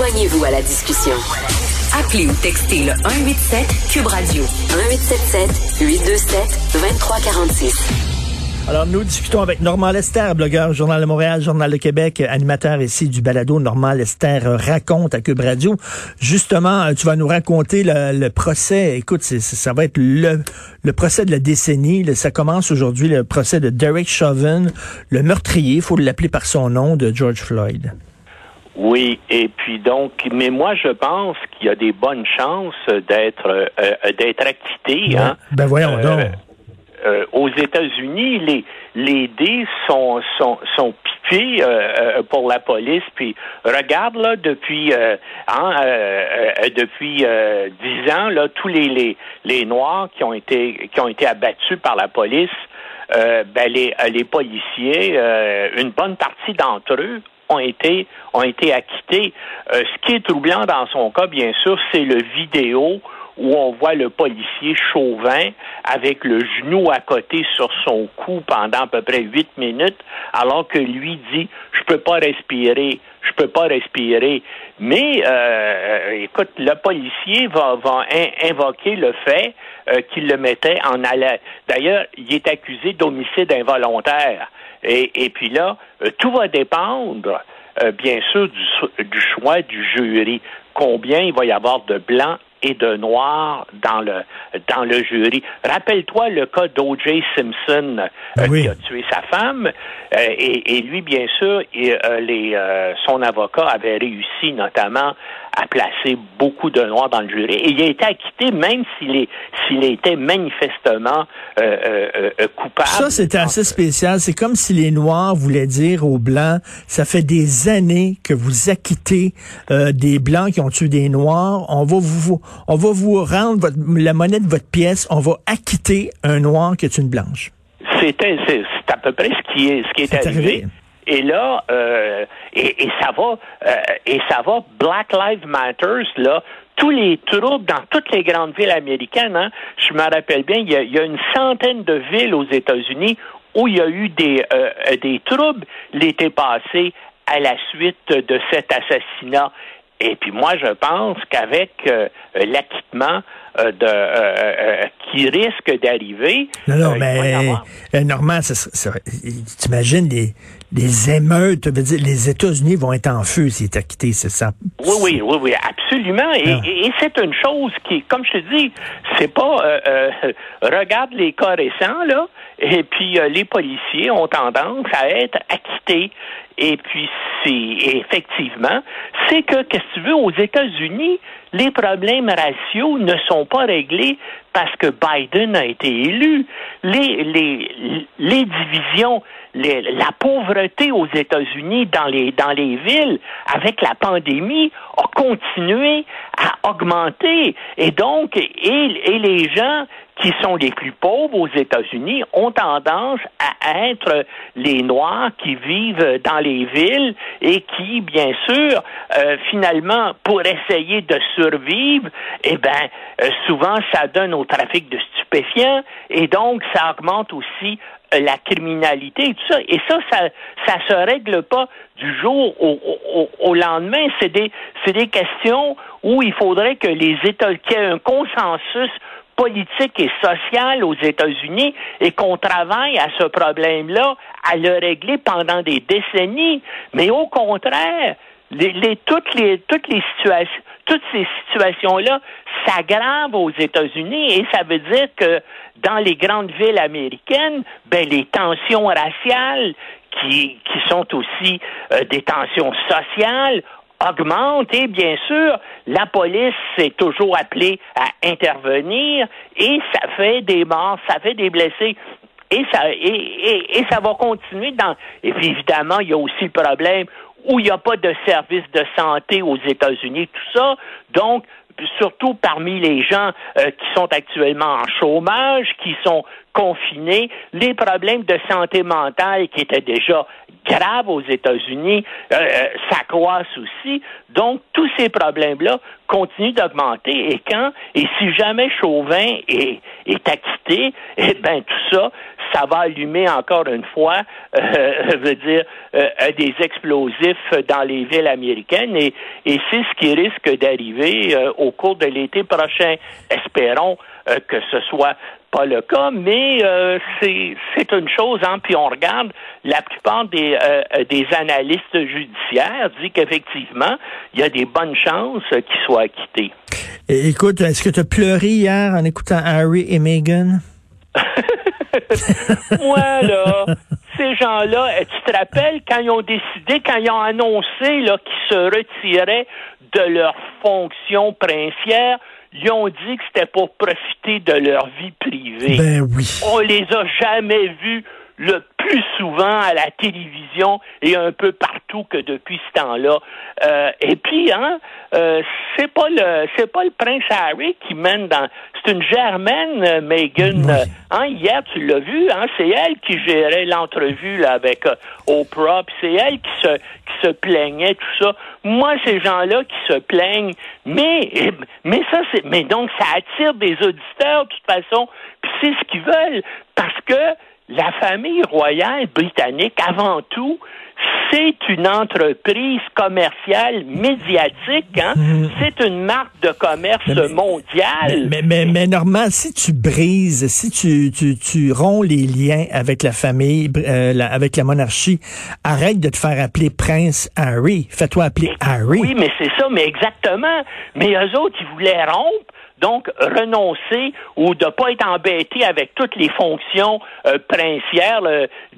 Joignez-vous à la discussion. Appelez ou textez le 187 Cube Radio 1877 827 2346. Alors, nous discutons avec Normand Lester, blogueur Journal de Montréal, Journal de Québec, animateur ici du balado. Normand Lester raconte à Cube Radio. Justement, tu vas nous raconter le, procès. Écoute, ça va être le, le procès de la décennie. Ça commence aujourd'hui, le procès de Derek Chauvin, le meurtrier, il faut l'appeler par son nom, de George Floyd. Oui, et puis donc, mais moi je pense qu'il y a des bonnes chances d'être euh, d'être acquitté. Hein? Ben voyons euh, donc. Euh, aux États-Unis, les les dés sont sont sont pipés euh, pour la police. Puis regarde là depuis hein, depuis dix ans là tous les, les les noirs qui ont été qui ont été abattus par la police. ben les les policiers, une bonne partie d'entre eux ont été ont été acquittés. ce qui est troublant dans son cas, bien sûr, c'est le vidéo où on voit le policier chauvin avec le genou à côté sur son cou pendant à peu près huit minutes, alors que lui dit je peux pas respirer, je peux pas respirer. Mais euh, écoute, le policier va, va invoquer le fait euh, qu'il le mettait en alerte. D'ailleurs, il est accusé d'homicide involontaire. Et, puis là, euh, tout va dépendre, bien sûr, du choix du jury. Combien il va y avoir de blancs et de noirs dans le dans le jury. Rappelle-toi le cas d'O.J. Simpson euh, qui a tué sa femme euh, et, et, lui bien sûr et, euh, les son avocat avait réussi notamment à placer beaucoup de noirs dans le jury et il a été acquitté même s'il est s'il était manifestement coupable. Ça c'était assez spécial, c'est comme si les noirs voulaient dire aux blancs ça fait des années que vous acquittez des blancs qui ont tué des noirs, on va vous on va vous rendre la monnaie de votre pièce, on va acquitter un noir qui est une blanche. C'est à peu près ce qui est, ce qui est, arrivé. Et là, euh, et, ça va, euh, et ça va, Black Lives Matters, là, tous les troubles dans toutes les grandes villes américaines, hein, je me rappelle bien, il y, a, une centaine de villes aux États-Unis où il y a eu des, euh, des troubles l'été passé à la suite de cet assassinat. Et puis moi, je pense qu'avec euh, l'acquittement euh, de euh, qui risque d'arriver. Non, non, mais Normand, t'imagines les, les émeutes, veux dire, les États-Unis vont être en feu s'il est acquitté, c'est ça? Oui, oui, oui, oui, absolument. Et, ah. et, c'est une chose qui, comme je te dis, c'est pas regarde les cas récents, là, et puis les policiers ont tendance à être acquittés. Et puis, c'est effectivement, c'est que, qu'est-ce que tu veux, aux États-Unis, les problèmes raciaux ne sont pas réglés parce que Biden a été élu. Les, les, les divisions, la pauvreté aux États-Unis dans les, dans les villes, avec la pandémie, a continué à augmenter. Et donc, et, et les gens qui sont les plus pauvres aux États-Unis ont tendance à être les Noirs qui vivent dans les villes et qui, bien sûr, euh, finalement, pour essayer de survivre, eh ben, euh, souvent, ça donne au trafic de stupéfiants et donc ça augmente aussi la criminalité et tout ça. Et ça, ça, ça se règle pas du jour au, au, au lendemain. C'est des, c'est des questions où il faudrait que les États, qu'il y ait un consensus politique et sociale aux États-Unis et qu'on travaille à ce problème-là, à le régler pendant des décennies. Mais au contraire, les, toutes les toutes les situations toutes ces situations-là s'aggravent aux États-Unis et ça veut dire que dans les grandes villes américaines, ben les tensions raciales qui, qui sont aussi euh, des tensions sociales augmente et bien sûr, la police s'est toujours appelée à intervenir et ça fait des morts, ça fait des blessés. Et ça, et, et, ça va continuer dans. Et puis évidemment, il y a aussi le problème où il n'y a pas de service de santé aux États-Unis, tout ça. Donc, surtout parmi les gens euh, qui sont actuellement en chômage, qui sont confinés, les problèmes de santé mentale qui étaient déjà graves aux États-Unis euh, euh s'accroissent aussi. Donc, tous ces problèmes-là continuent d'augmenter. Et quand, et si jamais Chauvin est, est acquitté, eh ben tout ça, ça va allumer encore une fois, euh, veut dire, euh, des explosifs dans les villes américaines. Et, c'est ce qui risque d'arriver au cours de l'été prochain. Espérons que ce soit pas le cas, mais euh, c'est une chose, hein, puis on regarde, la plupart des, euh, des analystes judiciaires disent qu'effectivement, il y a des bonnes chances qu'il soit acquitté. Écoute, est-ce que tu as pleuré hier en écoutant Harry et Meghan? Moi, là, ces gens-là, tu te rappelles quand ils ont décidé, quand ils ont annoncé qu'ils se retiraient de leur fonction princière, ils ont dit que c'était pour profiter de leur vie privée. Ben oui. On les a jamais vus le plus souvent à la télévision et un peu partout que depuis ce temps-là. Euh, et puis, hein, euh, c'est pas le c'est pas le prince Harry qui mène dans c'est une germaine euh, Meghan. Hein, hier tu l'as vu, hein, c'est elle qui gérait l'entrevue là avec euh, Oprah, puis c'est elle qui se qui se plaignait tout ça. Moi, ces gens-là qui se plaignent, mais mais ça c'est mais donc ça attire des auditeurs de toute façon, puis c'est ce qu'ils veulent parce que la famille royale britannique, avant tout, c'est une entreprise commerciale médiatique. Hein? Mm. C'est une marque de commerce mondiale. Mais, mais, mais, Normand, si tu brises, si tu, tu, tu romps les liens avec la famille, euh, avec la monarchie, arrête de te faire appeler Prince Harry. Fais-toi appeler Harry. Oui, mais c'est ça, mais exactement. Mais eux autres, ils voulaient rompre donc renoncer ou de pas être embêté avec toutes les fonctions euh, princières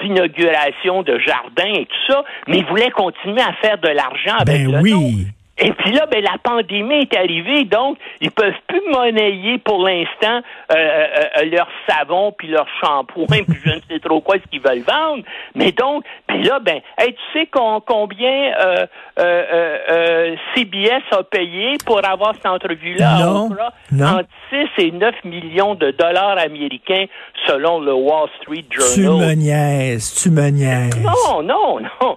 d'inauguration de jardin et tout ça, mais il voulait continuer à faire de l'argent avec ben oui. Et puis là, ben, la pandémie est arrivée, donc ils peuvent plus monnayer pour l'instant euh, euh, euh leur savon puis leur shampoing puis je ne sais trop quoi ce qu'ils veulent vendre. Mais donc, puis là, ben, tu sais combien euh, CBS a payé pour avoir cette entrevue-là non, non. Entre 6 et 9 millions de dollars américains selon le Wall Street Journal. Tu me niaises, tu me niaises. Non, non, non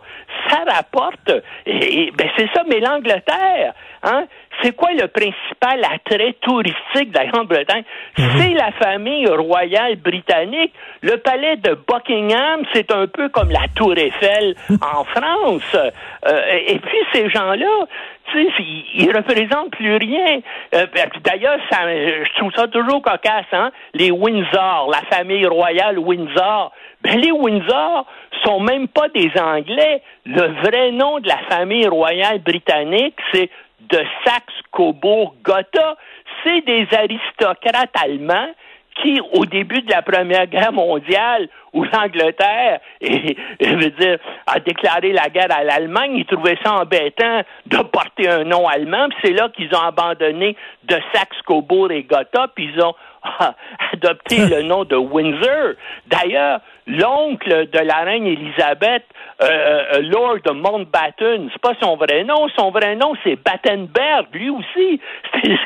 ça rapporte. Et, ben c'est ça, mais l'Angleterre, hein, c'est quoi le principal attrait touristique de la Grande-Bretagne? Mhm. C'est la famille royale britannique. Le palais de Buckingham, c'est un peu comme la Tour Eiffel en France. Euh, et puis ces gens-là, ils, représentent plus rien. Euh, ben, d'ailleurs, je trouve ça toujours cocasse, hein? Les Windsor, la famille royale Windsor. Ben, les Windsor sont même pas des Anglais. Le vrai nom de la famille royale britannique, c'est de Saxe-Cobourg-Gotha. C'est des aristocrates allemands qui, au début de la Première Guerre mondiale, où l'Angleterre, a déclaré la guerre à l'Allemagne, ils trouvaient ça embêtant de porter un nom allemand, c'est là qu'ils ont abandonné de Saxe-Cobourg et Gotha, puis ils ont adopté le nom de Windsor. D'ailleurs, l'oncle de la reine Élisabeth, euh, euh, Lord de Mountbatten, c'est pas son vrai nom. Son vrai nom, c'est Battenberg, lui aussi.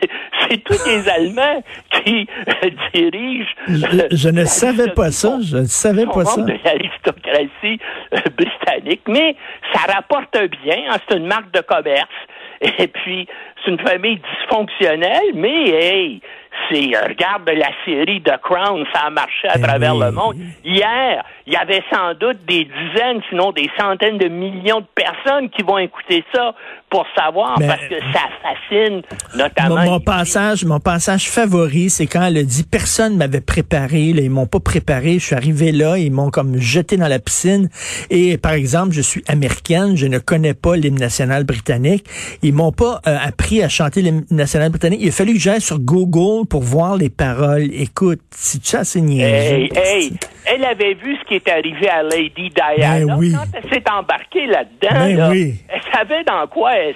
C'est tous des Allemands qui euh, dirigent. Je, ne savais pas ça. Je ne savais pas ça. de l'aristocratie britannique, mais ça rapporte bien. Hein, c'est une marque de commerce. Et puis, c'est une famille dysfonctionnelle, mais hey, c'est euh, regarde la série The Crown, ça a marché à ben travers le monde. Hier, il y avait sans doute des dizaines, sinon des centaines de millions de personnes qui vont écouter ça pour savoir parce que ça fascine notamment. Mon, passage, mon passage favori, c'est quand elle a dit personne m'avait préparé, là, ils m'ont pas préparé, je suis arrivé là, ils m'ont comme jeté dans la piscine et par exemple, je suis américaine, je ne connais pas l'hymne national britannique, ils m'ont pas euh, appris à chanter l'hymne national britannique, il a fallu que j'aille sur Google pour voir les paroles. Écoute, si tu as hey, hey, elle avait vu ce qui est arrivé à Lady Diana ben quand elle s'est embarquée là-dedans. Ben elle savait dans quoi elle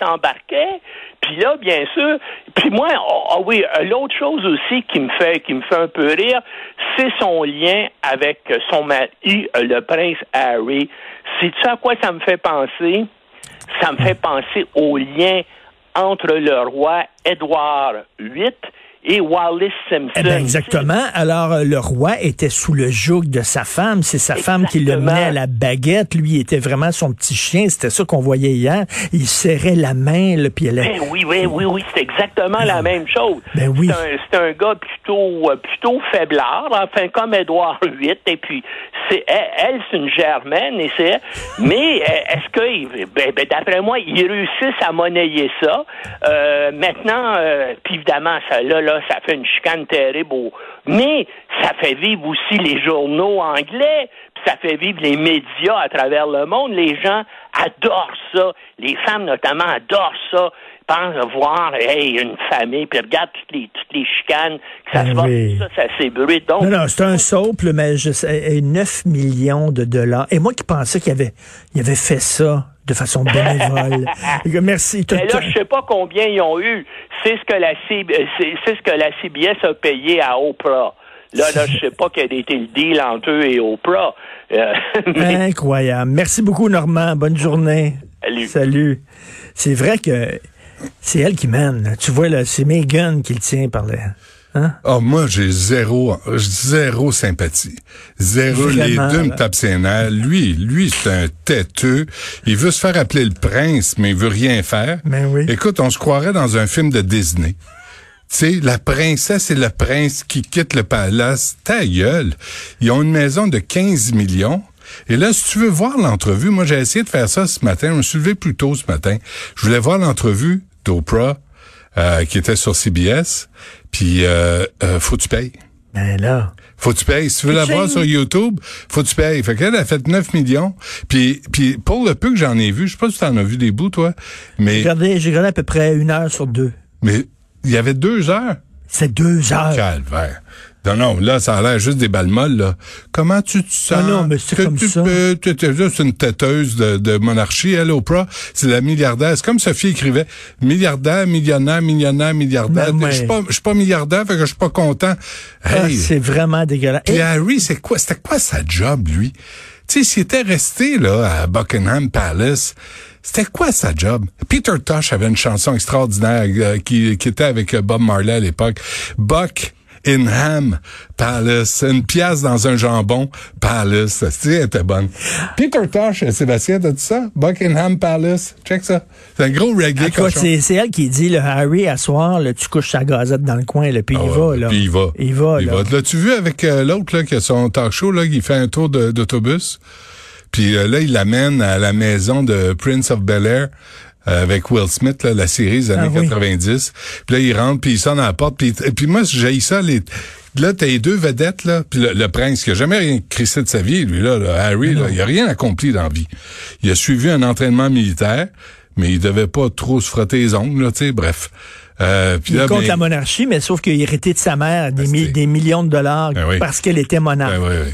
s'embarquait. Puis là, bien sûr, puis moi, oh, oh oui, l'autre chose aussi qui me fait qui me fait un peu rire, c'est son lien avec son mari, le prince Harry. Ça à quoi ça me fait penser? Ça me fait penser au lien entre le roi Édouard VIII et Wallace Simpson. Eh ben, exactement. Alors, euh, le roi était sous le joug de sa femme. C'est sa femme qui le menait à la baguette. Lui, il était vraiment son petit chien. C'était ça qu'on voyait hier. Il serrait la main, là, puis elle... Ben oui, oui, oui, oui. C'est exactement la même chose. Ben oui. C'est un, un, gars plutôt, euh, plutôt faiblard, enfin, comme Édouard VIII. Et puis, c'est elle, c'est une germaine, et c'est... Mais euh, est-ce que, ben, ben, d'après moi, ils réussissent à monnayer ça? Euh, maintenant, puis évidemment, ça, là, là, ça fait une chicane terrible. Mais ça fait vivre aussi les journaux anglais, puis ça fait vivre les médias à travers le monde. Les gens adorent ça. Les femmes, notamment, adorent ça pensent voir hey, une famille, puis regarde toutes les, toutes les chicanes, que ça ben se passe, ça, ça s'ébruite. Donc, non, non, c'est un souple, mais je sais, 9 millions de dollars. Et moi qui pensais qu'il avait, il avait fait ça de façon bénévole. Merci. Mais là, je sais pas combien ils ont eu. C'est ce que la c'est ce que la CBS a payé à Oprah. Là, là, je sais pas quel était le deal entre eux et Oprah. Euh, Incroyable. Merci beaucoup, Normand. Bonne journée. Salut. Salut. C'est vrai que c'est elle qui mène. Tu vois, là, c'est Megan qui le tient par là. Hein? Oh, moi, j'ai zéro, zéro sympathie. Zéro. les deux me tapent ses nerfs. Lui, lui, c'est un têteux. Il veut se faire appeler le prince, mais il veut rien faire. Mais ben oui. Écoute, on se croirait dans un film de Disney. Tu sais, la princesse et le prince qui quittent le palace. Ta gueule. Ils ont une maison de 15 millions. Et là, si tu veux voir l'entrevue, moi, j'ai essayé de faire ça ce matin. Je me suis levé plus tôt ce matin. Je voulais voir l'entrevue d'Oprah, euh, qui était sur CBS. Puis, euh, euh, faut que tu payes. Ben là. Faut que tu payes. Si tu veux la voir sur YouTube, faut que tu payes. Fait qu'elle a fait 9 millions. Puis, puis pour le peu que j'en ai vu, je sais pas si t'en as vu des bouts, toi, mais... J'ai regardé, j'ai regardé à peu près une heure sur deux. Mais il y avait deux heures. C'est deux heures. Calvaire. Non, non, là, ça a l'air juste des balles molles, là. Comment tu te sens? Non, non, mais c'est comme tu ça. C'est juste une têteuse de, de monarchie, elle, Oprah. C'est la milliardaire. C'est comme Sophie écrivait. Milliardaire, millionnaire, millionnaire, milliardaire. Ben, je suis pas, je suis pas milliardaire, fait que je suis pas content. Ah, c'est vraiment dégueulasse. Puis Harry, c'est quoi, c'était quoi sa job, lui? Tu sais, s'il était resté, là, à Buckingham Palace, c'était quoi sa job? Peter Tosh avait une chanson extraordinaire euh, qui, qui était avec euh, Bob Marley à l'époque. Buck Inham Palace, une pièce dans un jambon Palace. C'était était bonne. Peter Tosh, Sébastien, t'as dit ça? Buckingham Palace, check ça. C'est un gros reggae C'est elle qui dit, le Harry, à soir, là, tu couches sa gazette dans le coin, là, puis il ah va. Là. Puis il va. Il va. Il va. L'as-tu vu avec euh, l'autre là, qui a son talk show, là, qui fait un tour d'autobus? Puis euh, là, il l'amène à la maison de Prince of Bel-Air euh, avec Will Smith, là, la série des années 90. Ah puis là, il rentre, puis il sonne à la porte. Puis, puis moi, j'ai ça, les... Là, t'as les deux vedettes, là, puis le, prince qui a jamais rien crissé de sa vie, lui, là, Harry, là, il a rien accompli dans la vie. Il a suivi un entraînement militaire, mais il devait pas trop se frotter les ongles, là, tu sais, bref. Euh, puis il compte la monarchie, mais sauf qu'il a hérité de sa mère des, ben, des millions de dollars ben parce qu'elle était monarque. Ben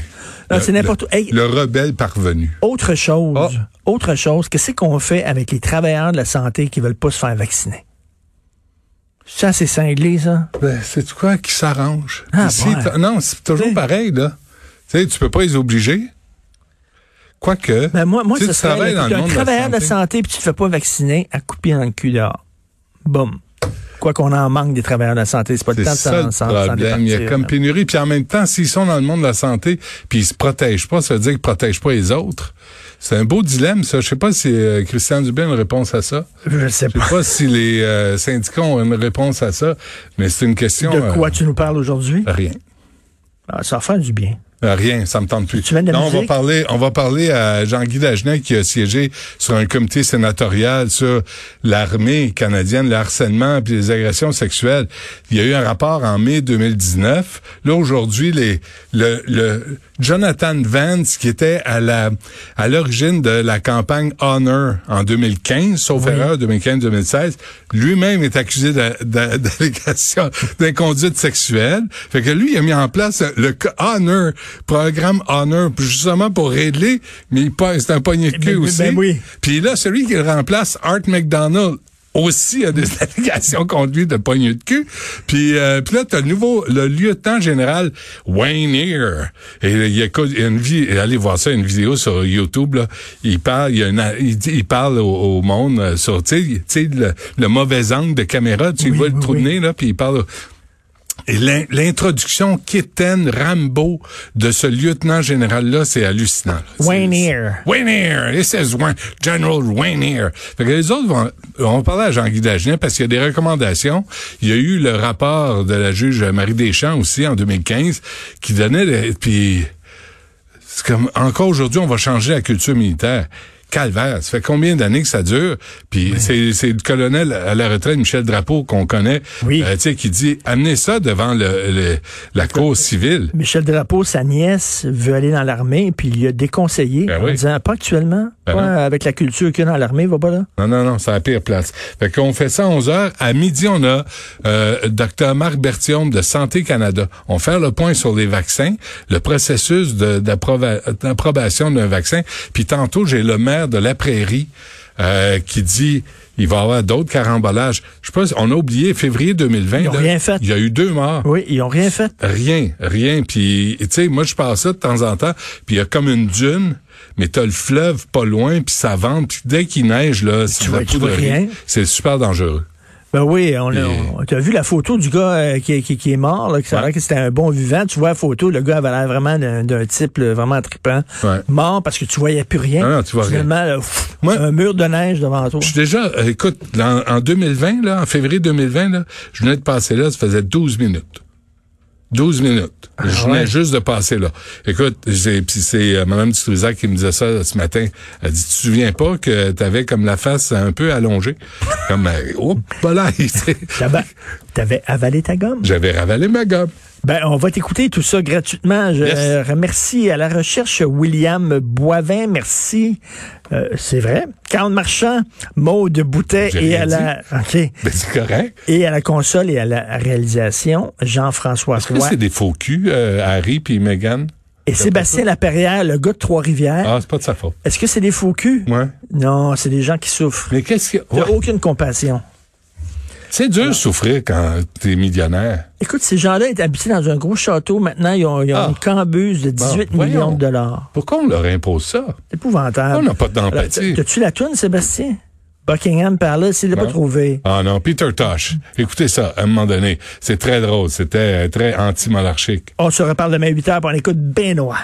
oui, c'est n'importe Le rebelle parvenu. Autre chose, ah. autre chose, qu'est-ce qu'on fait avec les travailleurs de la santé qui veulent pas se faire vacciner? Ça, c'est cinglé, ça? Ben, c'est quoi qui s'arrange? Ah, Non, c'est toujours pareil, là. Tu sais, tu peux pas les obliger. Quoique, ben moi, moi, tu serait, un travailleur de la santé puis tu te fais pas vacciner à couper dans le cul dehors. Boum quoi qu'on en manque des travailleurs de la santé. C'est pas le temps de s'en problème. Il y a comme pénurie. Puis en même temps, s'ils sont dans le monde de la santé, puis ils se protègent pas, ça veut dire qu'ils protègent pas les autres. C'est un beau dilemme, ça. Je sais pas si euh, Christian Dubé a une réponse à ça. Je sais pas. Je sais pas si les euh, syndicats ont une réponse à ça, mais c'est une question. De quoi euh, tu nous parles aujourd'hui? Rien. Ah, ça fait du bien. Euh, rien, ça me tente plus. Tu non, on va parler, on va parler à Jean-Guy Dagenet qui a siégé sur un comité sénatorial sur l'armée canadienne, le harcèlement et les agressions sexuelles. Il y a eu un rapport en mai 2019. Là aujourd'hui, les le, le Jonathan Vance qui était à la à l'origine de la campagne Honor en 2015, sauf erreur 2015-2016, lui-même est accusé d'allégation d'inconduite sexuelle. Fait que lui il a mis en place le Honor programme Honor, justement pour régler, mais c'est un poignet de queue aussi. Ben oui. Puis là, celui qui remplace, Art McDonald, aussi a des allégations contre lui de poignée de cul. Puis, euh, puis là, t'as le nouveau, le lieutenant général Wayne Ear. Et il y a une vie, allez voir ça, une vidéo sur YouTube, là. Il parle, il, y a une, il, parle au, monde euh, sur, tu sais, le, le, mauvais angle de caméra, tu vois le trou de nez, là, puis il parle Et l'introduction quétaine, Rambo de ce lieutenant général-là, c'est hallucinant. Wayne Ear. Wayne Ear. This is General Wayne Ear. Fait que les autres vont, on parler à Jean-Guy Dagenet parce qu'il y a des recommandations. Il y a eu le rapport de la juge Marie Deschamps aussi en 2015 qui donnait, puis c'est comme, encore aujourd'hui, on va changer la culture militaire calvaire. Ça fait combien d'années que ça dure? Puis c'est, c'est le colonel à la retraite, Michel Drapeau, qu'on connaît, oui. euh, qui dit amenez ça devant le, la cause civile. Michel Drapeau, sa nièce, veut aller dans l'armée, puis il a déconseillé ben en disant pas actuellement, ben pas avec la culture qu'il y a dans l'armée, va pas là. Non, non, non, c'est la pire place. Fait qu'on fait ça à 11 heures. À midi, on a euh, Dr Marc Bertium de Santé Canada. On fait le point sur les vaccins, le processus d'approbation d'un vaccin. Puis tantôt, j'ai le maire de la Prairie euh, qui dit il va y avoir d'autres carambolages. Je pense on a oublié février 2020. Ils ont rien fait. Il y a eu deux morts. Oui, ils ont rien fait. Rien, rien. Puis tu sais, moi je passe ça de temps en temps. Puis il y a comme une dune, mais t'as le fleuve pas loin, puis ça vente. Puis dès qu'il neige là, c'est super dangereux. Ben oui, on, a, tu as vu la photo du gars euh, qui, qui, est mort, là, que ça que c'était un bon vivant. Tu vois la photo, le gars avait l'air vraiment d'un type vraiment trippant. Mort parce que tu voyais plus rien. Non, tu vois Finalement, un mur de neige devant toi. Je suis déjà, euh, écoute, en, 2020, là, en février 2020, là, je venais de passer là, ça faisait 12 minutes. 12 minutes. Ah, je venais juste de passer là. Écoute, puis c'est euh, Mme Dutrisac qui me disait ça ce matin. Elle dit, tu te souviens pas que tu avais comme la face un peu allongée? comme, euh, oh, là, T'avais avalé ta gomme? J'avais ravalé ma gomme. Ben, on va t'écouter tout ça gratuitement. Je remercie à la recherche William Boivin. Merci. Euh, c'est vrai. Carl Marchand, Maude Boutet et à la. OK. Ben, c'est correct. Et à la console et à la réalisation, Jean-François Est-ce que c'est des faux culs, euh, Harry puis Meghan? Et Sébastien Laperrière, le gars de Trois-Rivières. Ah, c'est pas de sa faute. Est-ce que c'est des faux culs? Ouais. Non, c'est des gens qui souffrent. Mais qu'est-ce que. Ouais. aucune compassion. C'est dur de souffrir quand t'es millionnaire. Écoute, ces gens-là étaient habités dans un gros château. Maintenant, ils ont, ah. une cambuse de 18 millions de dollars. Pourquoi on leur impose ça? C'est épouvantable. On n'a pas d'empathie. T'as-tu la toune, Sébastien? Buckingham parlait s'il l'a pas trouvé. Ah non, Peter Tosh. Écoutez ça, à un moment donné. C'est très drôle. C'était très anti-monarchique. On se reparle demain 8 h pour on écoute Benoît.